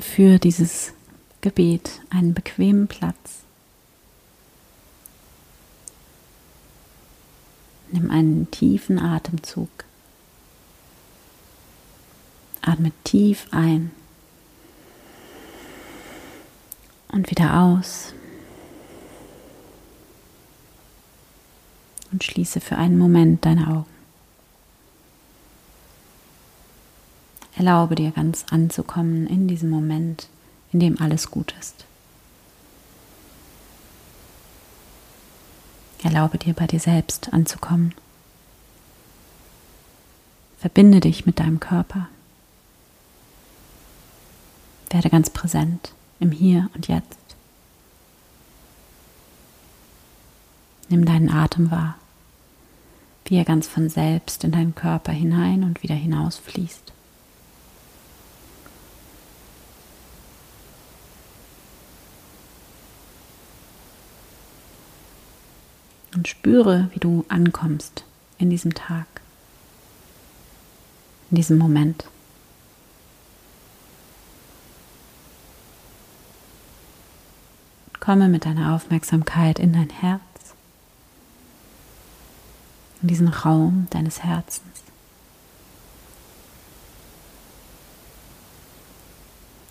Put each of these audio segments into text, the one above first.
für dieses Gebet einen bequemen Platz. Nimm einen tiefen Atemzug. Atme tief ein und wieder aus. Und schließe für einen Moment deine Augen. Erlaube dir ganz anzukommen in diesem Moment, in dem alles gut ist. Erlaube dir bei dir selbst anzukommen. Verbinde dich mit deinem Körper. Werde ganz präsent im Hier und Jetzt. Nimm deinen Atem wahr, wie er ganz von selbst in deinen Körper hinein und wieder hinaus fließt. Und spüre, wie du ankommst in diesem Tag, in diesem Moment. Komme mit deiner Aufmerksamkeit in dein Herz, in diesen Raum deines Herzens.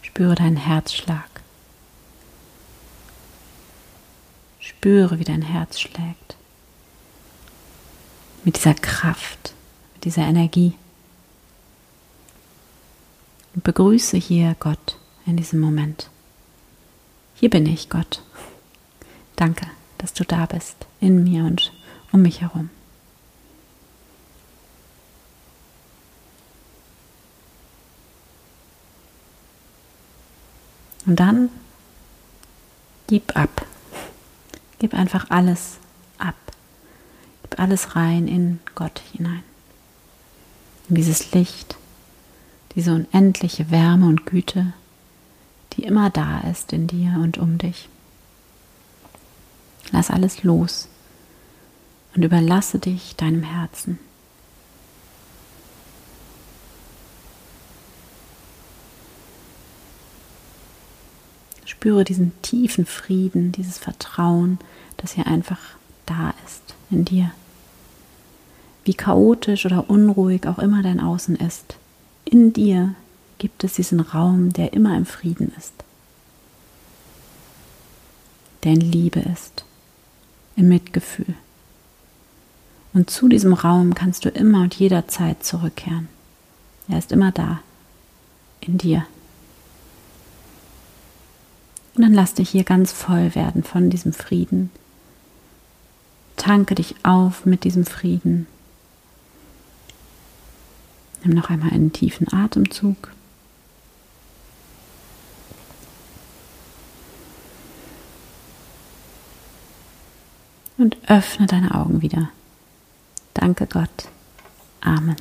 Spüre deinen Herzschlag. Spüre, wie dein Herz schlägt. Mit dieser Kraft, mit dieser Energie. Und begrüße hier Gott in diesem Moment. Hier bin ich, Gott. Danke, dass du da bist, in mir und um mich herum. Und dann gib ab. Gib einfach alles ab. Gib alles rein in Gott hinein. In dieses Licht, diese unendliche Wärme und Güte, die immer da ist in dir und um dich. Lass alles los und überlasse dich deinem Herzen. Spüre diesen tiefen Frieden, dieses Vertrauen, das hier einfach da ist in dir. Wie chaotisch oder unruhig auch immer dein Außen ist, in dir gibt es diesen Raum, der immer im Frieden ist, der in Liebe ist, in Mitgefühl. Und zu diesem Raum kannst du immer und jederzeit zurückkehren. Er ist immer da, in dir. Dann lass dich hier ganz voll werden von diesem Frieden. Tanke dich auf mit diesem Frieden. Nimm noch einmal einen tiefen Atemzug. und öffne deine Augen wieder. Danke Gott. Amen.